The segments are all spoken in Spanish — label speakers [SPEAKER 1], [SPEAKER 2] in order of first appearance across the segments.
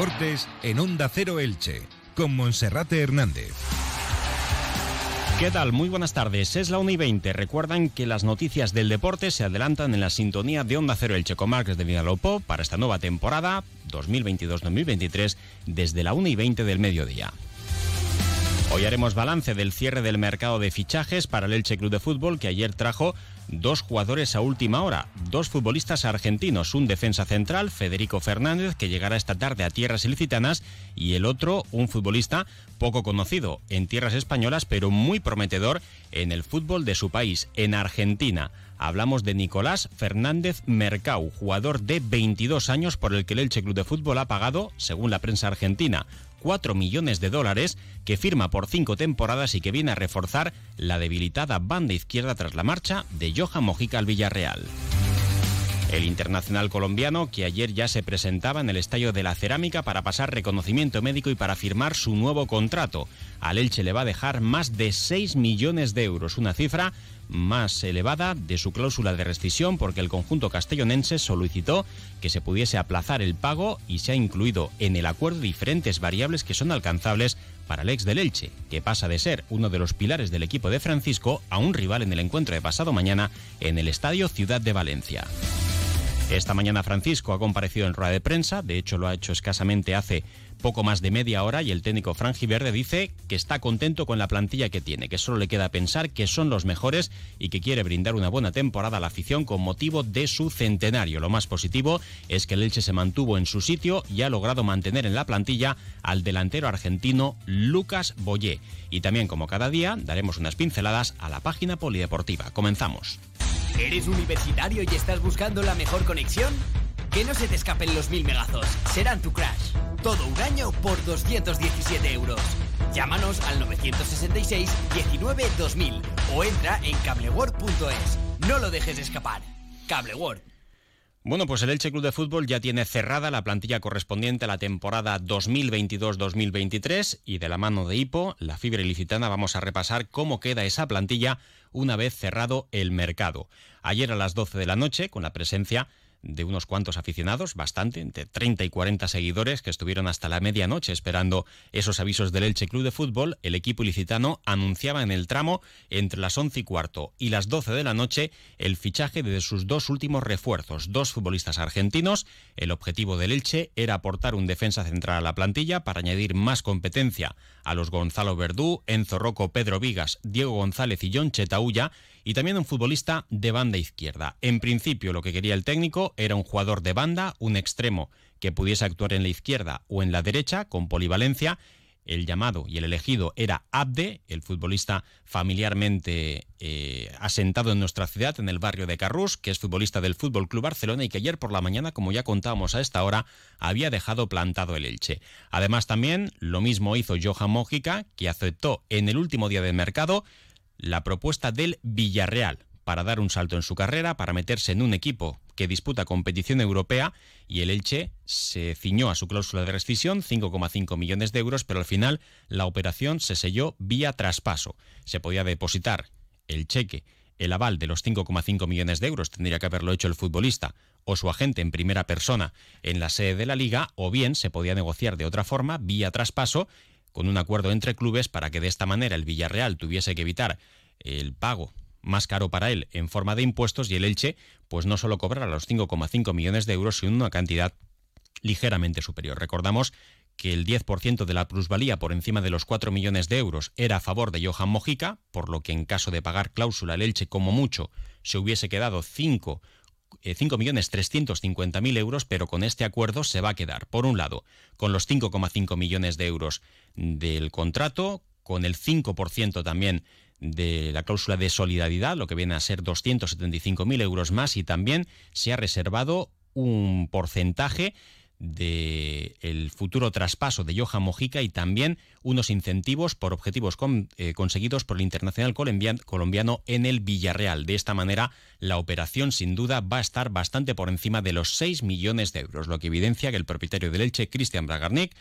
[SPEAKER 1] deportes en Onda Cero Elche, con Monserrate Hernández.
[SPEAKER 2] ¿Qué tal? Muy buenas tardes. Es la 1 y 20. Recuerdan que las noticias del deporte se adelantan en la sintonía de Onda Cero Elche con Marques de Vinalopó para esta nueva temporada 2022-2023 desde la 1 y 20 del mediodía. Hoy haremos balance del cierre del mercado de fichajes para el Elche Club de Fútbol que ayer trajo dos jugadores a última hora, dos futbolistas argentinos, un defensa central, Federico Fernández, que llegará esta tarde a tierras ilicitanas, y el otro, un futbolista poco conocido en tierras españolas, pero muy prometedor en el fútbol de su país, en Argentina. Hablamos de Nicolás Fernández Mercau, jugador de 22 años por el que el Elche Club de Fútbol ha pagado, según la prensa argentina, 4 millones de dólares, que firma por cinco temporadas y que viene a reforzar la debilitada banda izquierda tras la marcha de Johan Mojica al Villarreal. El internacional colombiano, que ayer ya se presentaba en el Estadio de la Cerámica para pasar reconocimiento médico y para firmar su nuevo contrato. Al Elche le va a dejar más de 6 millones de euros, una cifra más elevada de su cláusula de rescisión porque el conjunto castellonense solicitó que se pudiese aplazar el pago y se ha incluido en el acuerdo diferentes variables que son alcanzables para el ex del Elche, que pasa de ser uno de los pilares del equipo de Francisco a un rival en el encuentro de pasado mañana en el Estadio Ciudad de Valencia. Esta mañana Francisco ha comparecido en rueda de prensa, de hecho lo ha hecho escasamente hace poco más de media hora y el técnico Verde dice que está contento con la plantilla que tiene, que solo le queda pensar que son los mejores y que quiere brindar una buena temporada a la afición con motivo de su centenario. Lo más positivo es que el Elche se mantuvo en su sitio y ha logrado mantener en la plantilla al delantero argentino Lucas Boyé. Y también como cada día daremos unas pinceladas a la página polideportiva. Comenzamos.
[SPEAKER 3] ¿Eres universitario y estás buscando la mejor conexión? Que no se te escapen los mil megazos. Serán tu crash. Todo un año por 217 euros. Llámanos al 966 19 2000 o entra en cableworld.es. No lo dejes escapar. Cableworld.
[SPEAKER 2] Bueno, pues el Elche Club de Fútbol ya tiene cerrada la plantilla correspondiente a la temporada 2022-2023 y de la mano de Hipo, la fibra ilicitana, vamos a repasar cómo queda esa plantilla una vez cerrado el mercado. Ayer a las 12 de la noche, con la presencia de unos cuantos aficionados, bastante, entre 30 y 40 seguidores que estuvieron hasta la medianoche esperando esos avisos del Elche Club de Fútbol, el equipo ilicitano anunciaba en el tramo entre las 11 y cuarto y las 12 de la noche el fichaje de sus dos últimos refuerzos, dos futbolistas argentinos. El objetivo del Elche era aportar un defensa central a la plantilla para añadir más competencia a los Gonzalo Verdú, Enzo Rocco, Pedro Vigas, Diego González y John Chetaulla y también un futbolista de banda izquierda. En principio lo que quería el técnico era un jugador de banda, un extremo que pudiese actuar en la izquierda o en la derecha con polivalencia. El llamado y el elegido era Abde, el futbolista familiarmente eh, asentado en nuestra ciudad, en el barrio de Carrús, que es futbolista del Fútbol Club Barcelona y que ayer por la mañana, como ya contábamos a esta hora, había dejado plantado el Elche. Además, también lo mismo hizo Johan Mójica, que aceptó en el último día de mercado la propuesta del Villarreal para dar un salto en su carrera, para meterse en un equipo que disputa competición europea y el Elche se ciñó a su cláusula de rescisión, 5,5 millones de euros, pero al final la operación se selló vía traspaso. Se podía depositar el cheque, el aval de los 5,5 millones de euros, tendría que haberlo hecho el futbolista o su agente en primera persona en la sede de la liga, o bien se podía negociar de otra forma, vía traspaso, con un acuerdo entre clubes para que de esta manera el Villarreal tuviese que evitar el pago más caro para él en forma de impuestos y el Elche pues no solo cobrara los 5,5 millones de euros, sino una cantidad ligeramente superior. Recordamos que el 10% de la plusvalía por encima de los 4 millones de euros era a favor de Johan Mojica, por lo que en caso de pagar cláusula el Elche como mucho se hubiese quedado 5 5.350.000 eh, euros, pero con este acuerdo se va a quedar, por un lado, con los 5,5 millones de euros del contrato, con el 5% también de la cláusula de solidaridad, lo que viene a ser 275.000 euros más, y también se ha reservado un porcentaje del el futuro traspaso de Johan Mojica y también unos incentivos por objetivos eh, conseguidos por el Internacional colombiano en el Villarreal. De esta manera, la operación sin duda va a estar bastante por encima de los 6 millones de euros, lo que evidencia que el propietario del Elche, Cristian Bragarnik,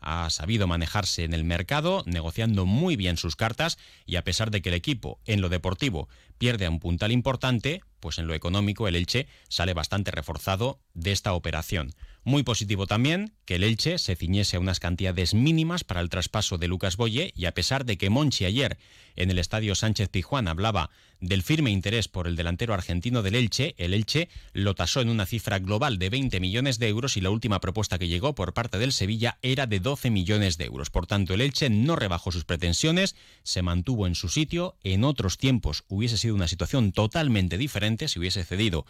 [SPEAKER 2] ha sabido manejarse en el mercado, negociando muy bien sus cartas y a pesar de que el equipo en lo deportivo pierde a un puntal importante, pues en lo económico el Elche sale bastante reforzado de esta operación. Muy positivo también que el Elche se ciñese a unas cantidades mínimas para el traspaso de Lucas Boye y a pesar de que Monchi ayer en el estadio Sánchez Pijuán hablaba del firme interés por el delantero argentino del Elche, el Elche lo tasó en una cifra global de 20 millones de euros y la última propuesta que llegó por parte del Sevilla era de 12 millones de euros. Por tanto, el Elche no rebajó sus pretensiones, se mantuvo en su sitio. En otros tiempos hubiese sido una situación totalmente diferente si hubiese cedido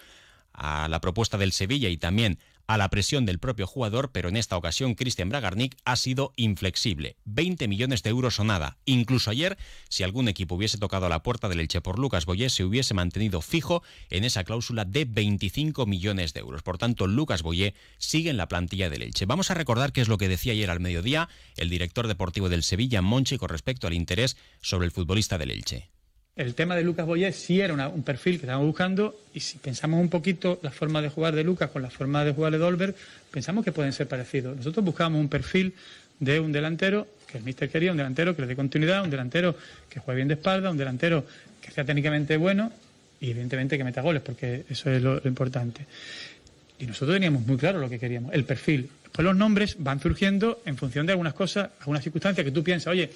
[SPEAKER 2] a la propuesta del Sevilla y también a la presión del propio jugador, pero en esta ocasión Cristian Bragarnik ha sido inflexible. 20 millones de euros o nada. Incluso ayer, si algún equipo hubiese tocado la puerta del Elche por Lucas Boyé, se hubiese mantenido fijo en esa cláusula de 25 millones de euros. Por tanto, Lucas Boyé sigue en la plantilla del Elche. Vamos a recordar qué es lo que decía ayer al mediodía el director deportivo del Sevilla, Monchi, con respecto al interés sobre el futbolista del Elche
[SPEAKER 4] el tema de Lucas Boyé sí era un perfil que estábamos buscando y si pensamos un poquito la forma de jugar de Lucas con la forma de jugar de Dolberg, pensamos que pueden ser parecidos. Nosotros buscábamos un perfil de un delantero que el míster quería, un delantero que le dé continuidad, un delantero que juegue bien de espalda, un delantero que sea técnicamente bueno y evidentemente que meta goles, porque eso es lo, importante. Y nosotros teníamos muy claro lo que queríamos, el perfil. Después los nombres van surgiendo en función de algunas cosas, algunas circunstancias que tú piensas, oye,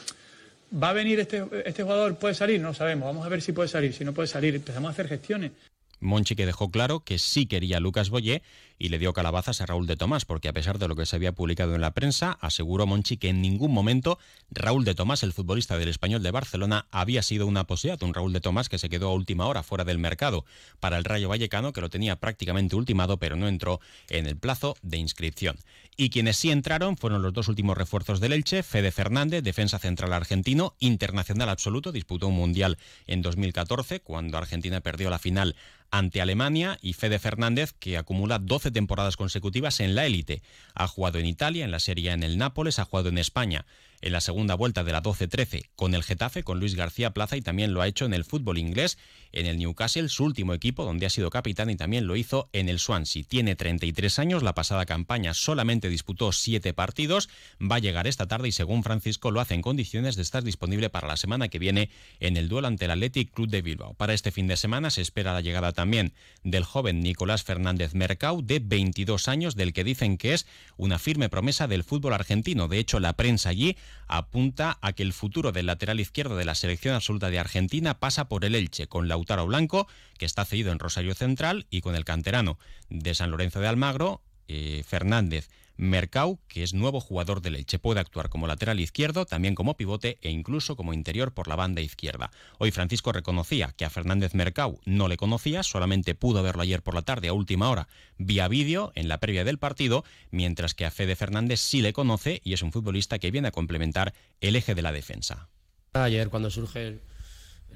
[SPEAKER 4] ¿Va a venir este, este jugador? ¿Puede salir? No sabemos. Vamos a ver si puede salir. Si no puede salir, empezamos a hacer gestiones.
[SPEAKER 2] Monchi que dejó claro que sí quería a Lucas Boyé y le dio calabazas a Raúl de Tomás, porque a pesar de lo que se había publicado en la prensa, aseguró Monchi que en ningún momento Raúl de Tomás, el futbolista del español de Barcelona, había sido una posibilidad. Un Raúl de Tomás que se quedó a última hora fuera del mercado para el Rayo Vallecano, que lo tenía prácticamente ultimado, pero no entró en el plazo de inscripción. Y quienes sí entraron fueron los dos últimos refuerzos del Elche, Fede Fernández, defensa central argentino, internacional absoluto, disputó un mundial en 2014, cuando Argentina perdió la final ante Alemania y Fede Fernández, que acumula 12 temporadas consecutivas en la élite. Ha jugado en Italia, en la Serie A en el Nápoles, ha jugado en España en la segunda vuelta de la 12-13 con el Getafe, con Luis García Plaza y también lo ha hecho en el fútbol inglés, en el Newcastle, su último equipo donde ha sido capitán y también lo hizo en el Swansea. Tiene 33 años, la pasada campaña solamente disputó 7 partidos, va a llegar esta tarde y según Francisco lo hace en condiciones de estar disponible para la semana que viene en el duelo ante el Athletic Club de Bilbao. Para este fin de semana se espera la llegada también del joven Nicolás Fernández Mercau, de 22 años, del que dicen que es una firme promesa del fútbol argentino. De hecho, la prensa allí apunta a que el futuro del lateral izquierdo de la selección absoluta de Argentina pasa por el Elche, con Lautaro Blanco, que está cedido en Rosario Central, y con el canterano de San Lorenzo de Almagro, eh, Fernández Mercau, que es nuevo jugador del Elche. Puede actuar como lateral izquierdo, también como pivote e incluso como interior por la banda izquierda. Hoy Francisco reconocía que a Fernández Mercau no le conocía, solamente pudo verlo ayer por la tarde a última hora vía vídeo en la previa del partido, mientras que a Fede Fernández sí le conoce y es un futbolista que viene a complementar el eje de la defensa.
[SPEAKER 5] Ayer cuando surge el,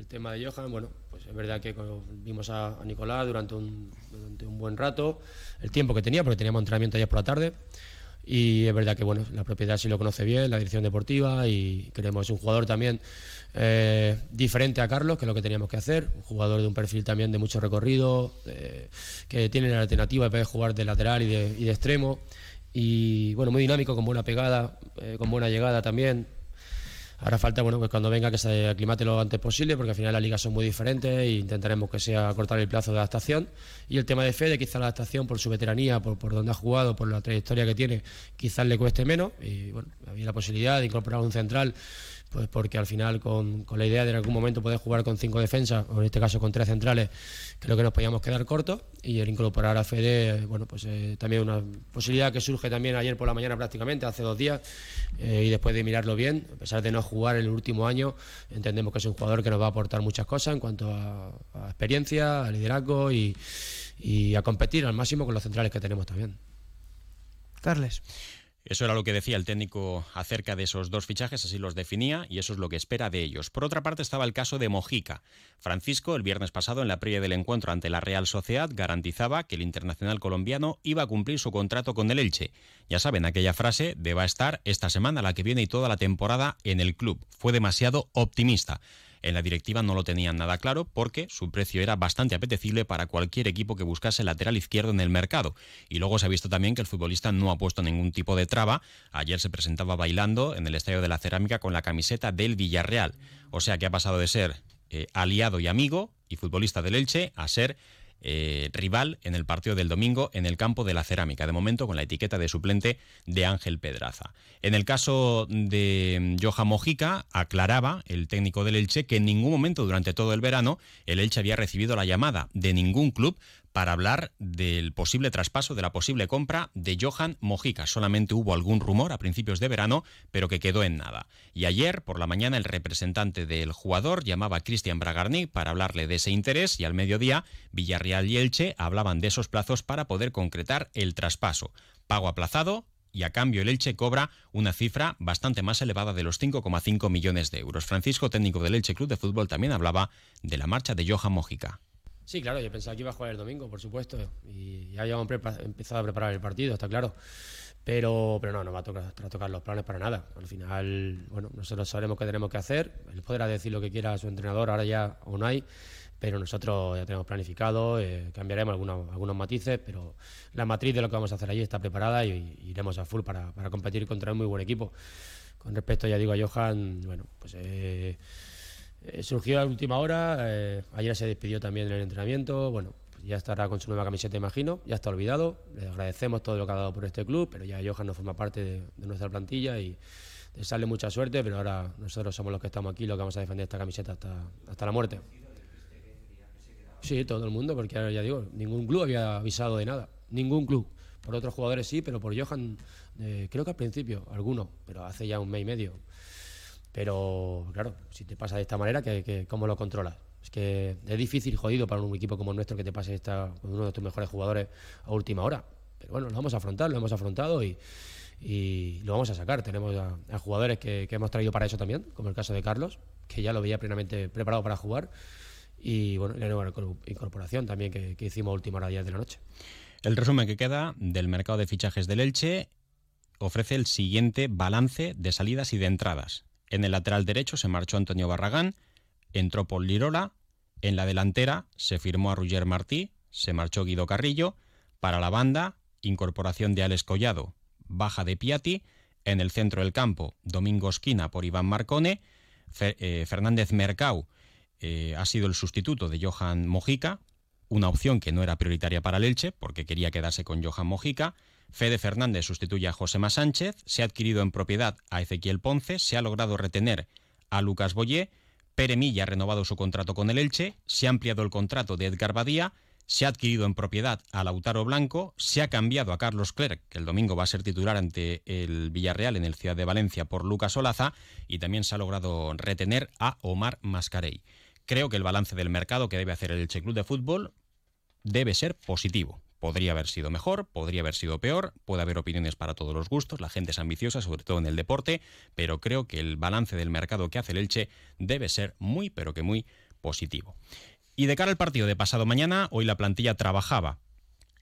[SPEAKER 5] tema de Johan, bueno, pues es verdad que vimos a, Nicolás durante un, durante un buen rato, el tiempo que tenía, porque teníamos entrenamiento ayer por la tarde. Y es verdad que bueno, la propiedad sí lo conoce bien, la dirección deportiva, y creemos un jugador también eh, diferente a Carlos, que es lo que teníamos que hacer, un jugador de un perfil también de mucho recorrido, que tiene la alternativa de jugar de lateral y de, y de, extremo, y bueno, muy dinámico, con buena pegada, eh, con buena llegada también, Ahora falta bueno, pues cuando venga que se aclimate lo antes posible, porque al final las ligas son muy diferentes e intentaremos que sea cortar el plazo de adaptación. Y el tema de Fede, quizás la adaptación por su veteranía, por, por donde ha jugado, por la trayectoria que tiene, quizás le cueste menos. Y bueno, había la posibilidad de incorporar un central pues porque al final con, la idea de en algún momento poder jugar con cinco defensas, o en este caso con tres centrales, creo que nos podíamos quedar cortos y el incorporar a Fede, bueno, pues eh, también una posibilidad que surge también ayer por la mañana prácticamente, hace dos días, eh, y después de mirarlo bien, a pesar de no jugar el último año, entendemos que es un jugador que nos va a aportar muchas cosas en cuanto a, experiencia, a liderazgo y, y a competir al máximo con los centrales que tenemos también.
[SPEAKER 6] Carles.
[SPEAKER 2] Eso era lo que decía el técnico acerca de esos dos fichajes, así los definía, y eso es lo que espera de ellos. Por otra parte estaba el caso de Mojica. Francisco, el viernes pasado, en la previa del encuentro ante la Real Sociedad, garantizaba que el internacional colombiano iba a cumplir su contrato con el Elche. Ya saben, aquella frase de va a estar esta semana, la que viene y toda la temporada en el club. Fue demasiado optimista. En la directiva no lo tenían nada claro porque su precio era bastante apetecible para cualquier equipo que buscase lateral izquierdo en el mercado. Y luego se ha visto también que el futbolista no ha puesto ningún tipo de traba. Ayer se presentaba bailando en el Estadio de la Cerámica con la camiseta del Villarreal. O sea que ha pasado de ser eh, aliado y amigo y futbolista del Elche a ser eh, rival en el partido del domingo en el campo de la cerámica, de momento con la etiqueta de suplente de Ángel Pedraza. En el caso de Johan Mojica, aclaraba el técnico del Elche que en ningún momento durante todo el verano el Elche había recibido la llamada de ningún club para hablar del posible traspaso, de la posible compra de Johan Mojica. Solamente hubo algún rumor a principios de verano, pero que quedó en nada. Y ayer, por la mañana, el representante del jugador llamaba a Cristian Bragarni para hablarle de ese interés y al mediodía, Villarreal y Elche hablaban de esos plazos para poder concretar el traspaso. Pago aplazado, y a cambio el Elche cobra una cifra bastante más elevada de los 5,5 millones de euros. Francisco, técnico del Elche Club de Fútbol, también hablaba de la marcha de Johan Mojica.
[SPEAKER 5] Sí, claro, yo pensaba que iba a jugar el domingo, por supuesto, y ya habíamos empezado a preparar el partido, está claro. Pero, pero no, no va a tocar, a tocar los planes para nada. Al final, bueno, nosotros sabremos qué tenemos que hacer. Él podrá decir lo que quiera su entrenador, ahora ya o no hay, pero nosotros ya tenemos planificado, eh, cambiaremos algunos, algunos matices, pero la matriz de lo que vamos a hacer allí está preparada y, iremos a full para, para, competir contra un muy buen equipo. Con respecto, ya digo, a Johan, bueno, pues... Eh, eh, surgió a última hora, eh, ayer se despidió también en el entrenamiento, bueno, pues ya estará con su nueva camiseta, imagino, ya está olvidado, le agradecemos todo lo que ha dado por este club, pero ya Johan no forma parte de, nuestra plantilla y sale mucha suerte, pero ahora nosotros somos los que estamos aquí, los que vamos a defender esta camiseta hasta, hasta la muerte. Sí, todo el mundo, porque ahora ya digo, ningún club había avisado de nada, ningún club. Por otros jugadores sí, pero por Johan, eh, creo que al principio, algunos, pero hace ya un mes y medio. Pero claro, si te pasa de esta manera, que, ¿cómo lo controlas? Es que es difícil, jodido para un equipo como el nuestro que te pase esta, uno de tus mejores jugadores a última hora. Pero bueno, lo vamos a afrontar, lo hemos afrontado y, lo vamos a sacar. Tenemos a, jugadores que, hemos traído para eso también, como el caso de Carlos, que ya lo veía plenamente preparado para jugar. Y bueno, la nueva incorporación también que, hicimos a última hora de la noche.
[SPEAKER 2] El resumen que queda del mercado de fichajes del Elche ofrece el siguiente balance de salidas y de entradas. En el lateral derecho se marchó Antonio Barragán, entró Paul Lirola, en la delantera se firmó a Roger Martí, se marchó Guido Carrillo, para la banda, incorporación de Alex Collado, baja de Piatti, en el centro del campo, Domingo Esquina por Iván Marcone, eh, Fernández Mercau eh, ha sido el sustituto de Johan Mojica, una opción que no era prioritaria para el porque quería quedarse con Johan Mojica, Fede Fernández sustituye a Josema Sánchez, se ha adquirido en propiedad a Ezequiel Ponce, se ha logrado retener a Lucas Boyé, Pere Milla ha renovado su contrato con el Elche, se ha ampliado el contrato de Edgar Badía, se ha adquirido en propiedad a Lautaro Blanco, se ha cambiado a Carlos Clerc, que el domingo va a ser titular ante el Villarreal en el Ciudad de Valencia por Lucas Olaza, y también se ha logrado retener a Omar Mascarey. Creo que el balance del mercado que debe hacer el Elche Club de Fútbol debe ser positivo. Podría haber sido mejor, podría haber sido peor, puede haber opiniones para todos los gustos, la gente es ambiciosa, sobre todo en el deporte, pero creo que el balance del mercado que hace el Elche debe ser muy, pero que muy positivo. Y de cara al partido de pasado mañana, hoy la plantilla trabajaba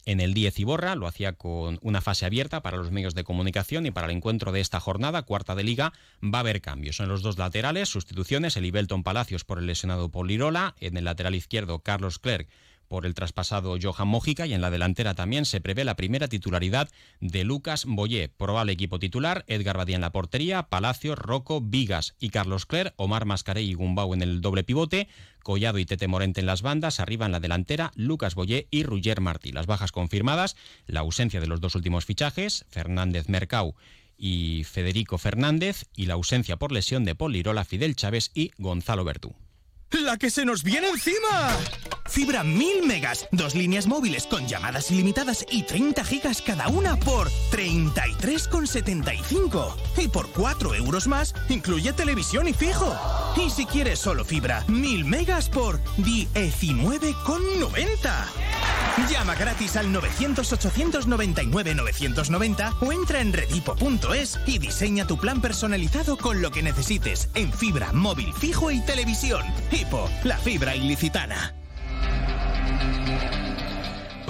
[SPEAKER 2] en el 10 y borra, lo hacía con una fase abierta para los medios de comunicación y para el encuentro de esta jornada, cuarta de liga, va a haber cambios. En los dos laterales, sustituciones, el Ibelton Palacios por el lesionado Polirola, en el lateral izquierdo Carlos Clerc por el traspasado Johan Mójica y en la delantera también se prevé la primera titularidad de Lucas Boyé. Probable equipo titular, Edgar Badía en la portería, Palacio, Rocco, Vigas y Carlos Cler, Omar Mascarey y Gumbau en el doble pivote, Collado y Tete Morente en las bandas, arriba en la delantera, Lucas Boyé y Ruger Martí. Las bajas confirmadas, la ausencia de los dos últimos fichajes, Fernández Mercau y Federico Fernández, y la ausencia por lesión de Polirola, Fidel Chávez y Gonzalo Bertú.
[SPEAKER 7] ¡La que se nos viene encima! Fibra 1000 megas, dos líneas móviles con llamadas ilimitadas y 30 gigas cada una por 33,75. Y por 4 euros más, incluye televisión y fijo. Y si quieres solo fibra, 1000 megas por 19,90. Llama gratis al 900-899-990 o entra en redipo.es y diseña tu plan personalizado con lo que necesites en fibra, móvil, fijo y televisión. Hipo, la fibra ilicitana.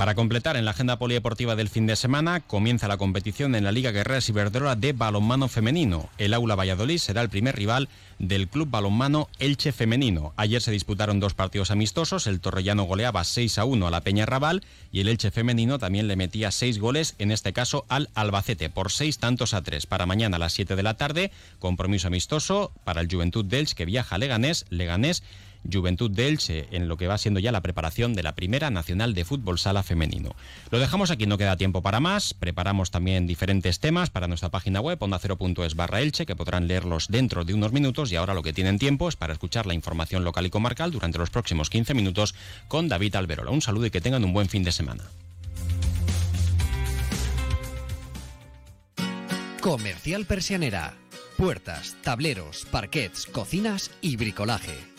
[SPEAKER 2] Para completar, en la agenda polideportiva del fin de semana comienza la competición en la Liga Guerrera Ciberdrola de balonmano femenino. El Aula Valladolid será el primer rival del Club Balonmano Elche Femenino. Ayer se disputaron dos partidos amistosos. El Torrellano goleaba 6 a 1 a la Peña Raval y el Elche Femenino también le metía 6 goles, en este caso al Albacete, por 6 tantos a 3. Para mañana a las 7 de la tarde, compromiso amistoso para el Juventud de Elche que viaja a Leganés. Leganés Juventud de Elche en lo que va siendo ya la preparación de la primera nacional de fútbol sala femenino. Lo dejamos aquí, no queda tiempo para más. Preparamos también diferentes temas para nuestra página web ondacero.es barra Elche que podrán leerlos dentro de unos minutos y ahora lo que tienen tiempo es para escuchar la información local y comarcal durante los próximos 15 minutos con David Alberola. Un saludo y que tengan un buen fin de semana.
[SPEAKER 8] Comercial Persianera. Puertas, tableros, parquets, cocinas y bricolaje